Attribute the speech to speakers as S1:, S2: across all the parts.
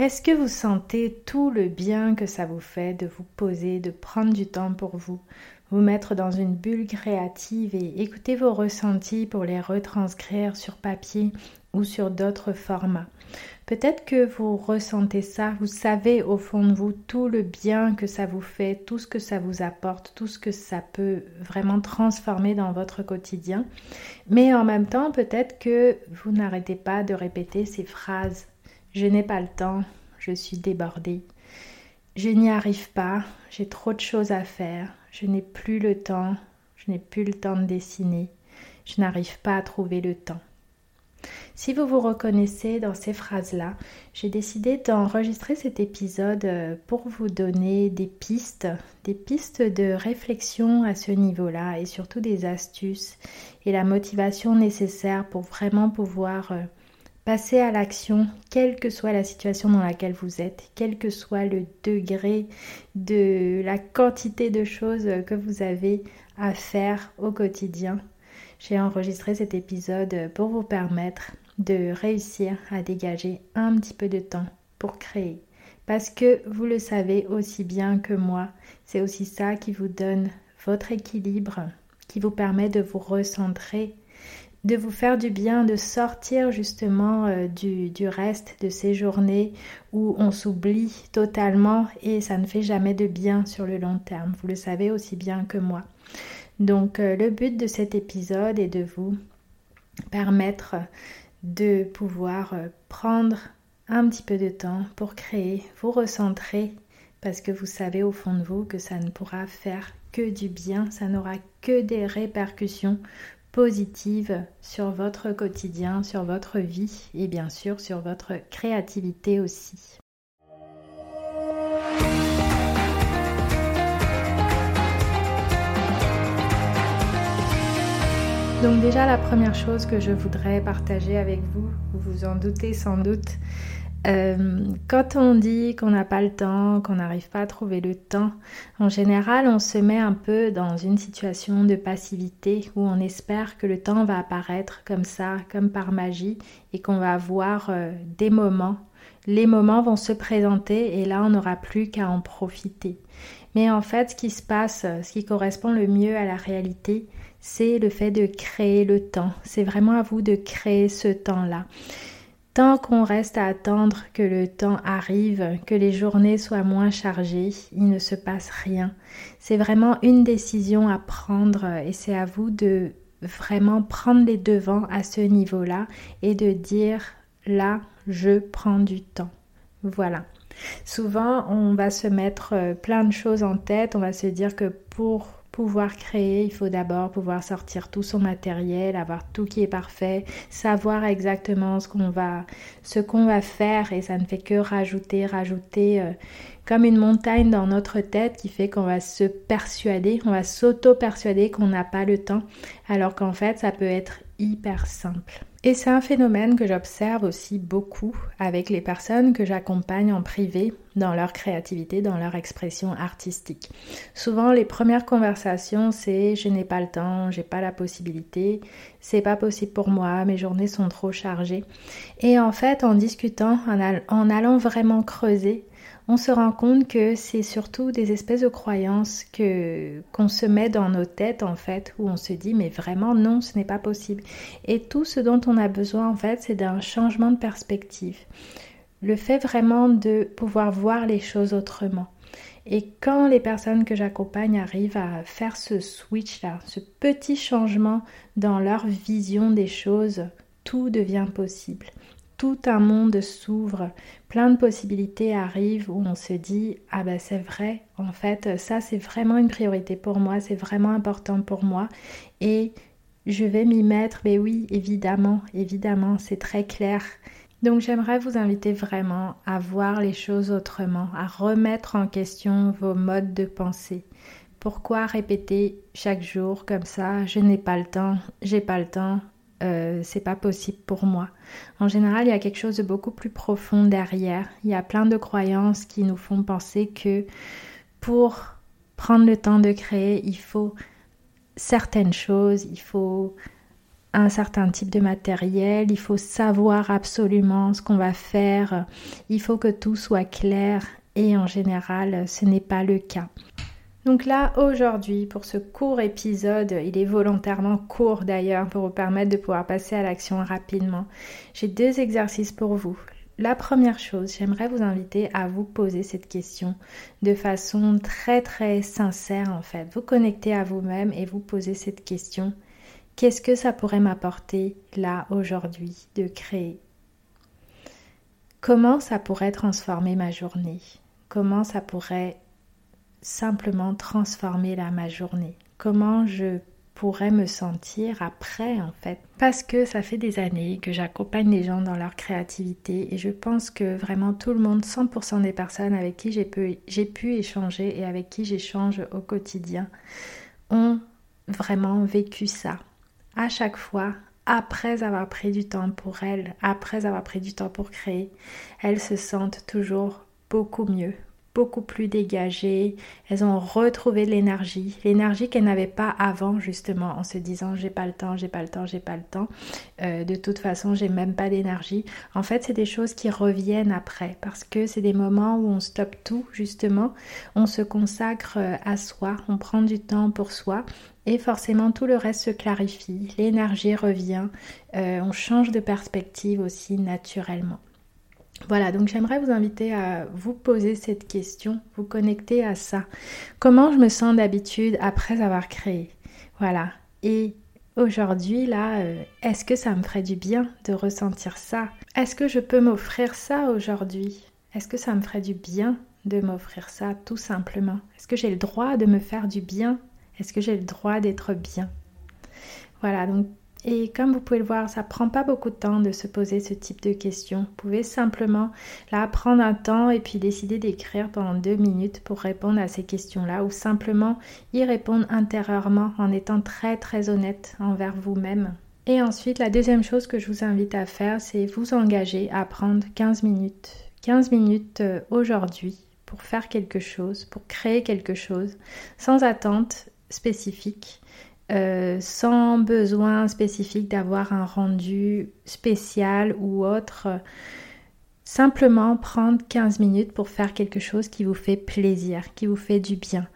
S1: Est-ce que vous sentez tout le bien que ça vous fait de vous poser, de prendre du temps pour vous, vous mettre dans une bulle créative et écouter vos ressentis pour les retranscrire sur papier ou sur d'autres formats? Peut-être que vous ressentez ça, vous savez au fond de vous tout le bien que ça vous fait, tout ce que ça vous apporte, tout ce que ça peut vraiment transformer dans votre quotidien. Mais en même temps, peut-être que vous n'arrêtez pas de répéter ces phrases. Je n'ai pas le temps, je suis débordée. Je n'y arrive pas, j'ai trop de choses à faire, je n'ai plus le temps, je n'ai plus le temps de dessiner, je n'arrive pas à trouver le temps. Si vous vous reconnaissez dans ces phrases-là, j'ai décidé d'enregistrer cet épisode euh, pour vous donner des pistes, des pistes de réflexion à ce niveau-là et surtout des astuces et la motivation nécessaire pour vraiment pouvoir passer à l'action, quelle que soit la situation dans laquelle vous êtes, quel que soit le degré de la quantité de choses que vous avez à faire au quotidien. J'ai enregistré cet épisode pour vous permettre de réussir à dégager un petit peu de temps pour créer. Parce que vous le savez aussi bien que moi, c'est aussi ça qui vous donne votre équilibre, qui vous permet de vous recentrer, de vous faire du bien, de sortir justement euh, du, reste de ces journées où on s'oublie totalement et ça ne fait jamais de bien sur le long terme. Vous le savez aussi bien que moi. Donc euh, le but de cet épisode est de vous permettre de pouvoir euh, prendre un petit peu de temps pour créer, vous recentrer, parce que vous savez au fond de vous que ça ne pourra faire que du bien, ça n'aura que des répercussions positives sur votre quotidien, sur votre vie et bien sûr sur votre créativité aussi. Donc déjà la première chose que je voudrais partager avec vous, vous vous en doutez sans doute, euh, quand on dit qu'on n'a pas le temps, qu'on n'arrive pas à trouver le temps, en général on se met un peu dans une situation de passivité où on espère que le temps va apparaître comme ça, comme par magie, et qu'on va avoir euh, des moments. Les moments vont se présenter et là on n'aura plus qu'à en profiter. Mais en fait ce qui se passe, ce qui correspond le mieux à la réalité, c'est le fait de créer le temps. C'est vraiment à vous de créer ce temps-là. Tant qu'on reste à attendre que le temps arrive, que les journées soient moins chargées, il ne se passe rien. C'est vraiment une décision à prendre et c'est à vous de vraiment prendre les devants à ce niveau-là et de dire là, je prends du temps. Voilà. Souvent, on va se mettre euh, plein de choses en tête, on va se dire que pour pouvoir créer, il faut d'abord pouvoir sortir tout son matériel, avoir tout qui est parfait, savoir exactement ce qu'on va, ce qu'on va faire et ça ne fait que rajouter, rajouter euh, comme une montagne dans notre tête qui fait qu'on va se persuader, on va s'auto-persuader qu'on n'a pas le temps, alors qu'en fait ça peut être hyper simple. Et c'est un phénomène que j'observe aussi beaucoup avec les personnes que j'accompagne en privé dans leur créativité, dans leur expression artistique. Souvent, les premières conversations, c'est je n'ai pas le temps, j'ai pas la possibilité, c'est pas possible pour moi, mes journées sont trop chargées. Et en fait, en discutant, en, allant vraiment creuser, on se rend compte que c'est surtout des espèces de croyances que qu'on se met dans nos têtes en fait où on se dit mais vraiment non ce n'est pas possible. Et tout ce dont on a besoin en fait c'est d'un changement de perspective. Le fait vraiment de pouvoir voir les choses autrement. Et quand les personnes que j'accompagne arrivent à faire ce switch là ce petit changement dans leur vision des choses tout devient possible tout un monde s'ouvre, plein de possibilités arrivent où on se dit ah ben c'est vrai, en fait ça c'est vraiment une priorité pour moi, c'est vraiment important pour moi et je vais m'y mettre, mais oui évidemment, évidemment c'est très clair. Donc j'aimerais vous inviter vraiment à voir les choses autrement, à remettre en question vos modes de pensée. Pourquoi répéter chaque jour comme ça, je n'ai pas le temps, j'ai pas le temps, euh, c'est pas possible pour moi. En général, il y a quelque chose de beaucoup plus profond derrière. Il y a plein de croyances qui nous font penser que pour prendre le temps de créer, il faut certaines choses, il faut un certain type de matériel, il faut savoir absolument ce qu'on va faire, il faut que tout soit clair et en général ce n'est pas le cas. Donc là, aujourd'hui, pour ce court épisode, il est volontairement court d'ailleurs pour vous permettre de pouvoir passer à l'action rapidement. J'ai deux exercices pour vous. La première chose, j'aimerais vous inviter à vous poser cette question de façon très très sincère en fait. Vous connecter à vous-même et vous poser cette question. Qu'est-ce que ça pourrait m'apporter là aujourd'hui de créer? Comment ça pourrait transformer ma journée? Comment ça pourrait simplement transformer là ma journée. Comment je pourrais me sentir après en fait. Parce que ça fait des années que j'accompagne les gens dans leur créativité et je pense que vraiment tout le monde 100% des personnes avec qui j'ai pu, pu échanger et avec qui j'échange au quotidien ont vraiment vécu ça. À chaque fois après avoir pris du temps pour elles après avoir pris du temps pour créer elles se sentent toujours beaucoup mieux beaucoup plus dégagées, elles ont retrouvé l'énergie, l'énergie qu'elles n'avaient pas avant justement en se disant j'ai pas le temps, j'ai pas le temps, j'ai pas le temps, euh, de toute façon j'ai même pas d'énergie. En fait c'est des choses qui reviennent après parce que c'est des moments où on stoppe tout justement, on se consacre euh, à soi, on prend du temps pour soi et forcément tout le reste se clarifie, l'énergie revient, euh, on change de perspective aussi naturellement. Voilà, donc j'aimerais vous inviter à vous poser cette question, vous connecter à ça. Comment je me sens d'habitude après avoir créé? Voilà. Et aujourd'hui, là, euh, est-ce que ça me ferait du bien de ressentir ça? Est-ce que je peux m'offrir ça aujourd'hui? Est-ce que ça me ferait du bien de m'offrir ça tout simplement? Est-ce que j'ai le droit de me faire du bien? Est-ce que j'ai le droit d'être bien? Voilà, donc et comme vous pouvez le voir, ça prend pas beaucoup de temps de se poser ce type de questions. Vous pouvez simplement là prendre un temps et puis décider d'écrire pendant deux minutes pour répondre à ces questions-là ou simplement y répondre intérieurement en étant très très honnête envers vous-même. Et ensuite, la deuxième chose que je vous invite à faire, c'est vous engager à prendre 15 minutes. 15 minutes euh, aujourd'hui pour faire quelque chose, pour créer quelque chose, sans attente spécifique euh, sans besoin spécifique d'avoir un rendu spécial ou autre. Simplement prendre 15 minutes pour faire quelque chose qui vous fait plaisir, qui vous fait du bien.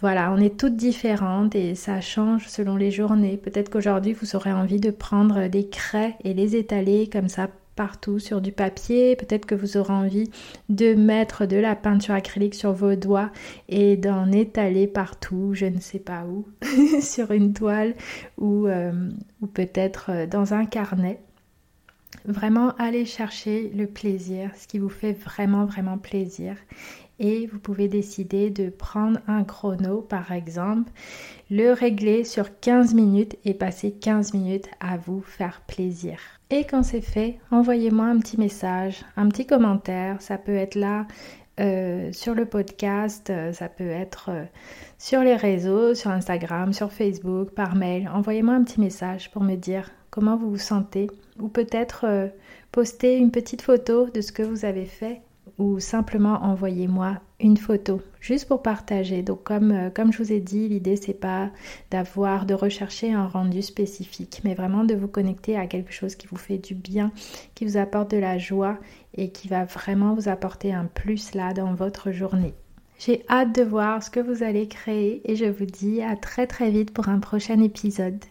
S1: Voilà, on est toutes différentes et ça change selon les journées. Peut-être qu'aujourd'hui vous aurez envie de prendre des craies et les étaler comme ça partout sur du papier. Peut-être que vous aurez envie de mettre de la peinture acrylique sur vos doigts et d'en étaler partout, je ne sais pas où, sur une toile ou, euh, peut-être euh, dans un carnet. Vraiment, allez chercher le plaisir, ce qui vous fait vraiment, vraiment plaisir. Et vous pouvez décider de prendre un chrono, par exemple, le régler sur 15 minutes et passer 15 minutes à vous faire plaisir. Et quand c'est fait, envoyez-moi un petit message, un petit commentaire. Ça peut être là euh, sur le podcast, euh, ça peut être euh, sur les réseaux, sur Instagram, sur Facebook, par mail. Envoyez-moi un petit message pour me dire comment vous vous sentez. Ou peut-être poster une petite photo de ce que vous avez fait ou simplement envoyez-moi une photo juste pour partager. Donc comme, euh, comme je vous ai dit, l'idée c'est pas d'avoir de rechercher un rendu spécifique, mais vraiment de vous connecter à quelque chose qui vous fait du bien, qui vous apporte de la joie et qui va vraiment vous apporter un plus là dans votre journée. J'ai hâte de voir ce que vous allez créer et je vous dis à très très vite pour un prochain épisode.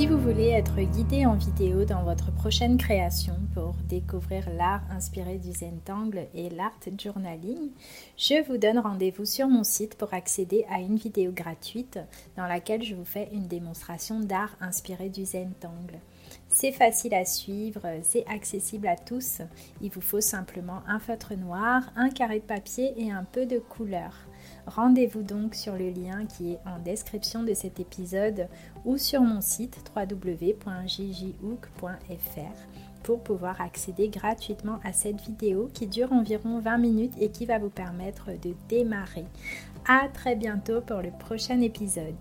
S1: Si vous voulez être guidé en vidéo dans votre prochaine création pour découvrir l'art inspiré du Zentangle et l'art journaling, je vous donne rendez-vous sur mon site pour accéder à une vidéo gratuite dans laquelle je vous fais une démonstration d'art inspiré du Zentangle. C'est facile à suivre, c'est accessible à tous. Il vous faut simplement un feutre noir, un carré de papier et un peu de couleur. Rendez-vous donc sur le lien qui est en description de cet épisode ou sur mon site www.jjhook.fr pour pouvoir accéder gratuitement à cette vidéo qui dure environ 20 minutes et qui va vous permettre de démarrer. À très bientôt pour le prochain épisode.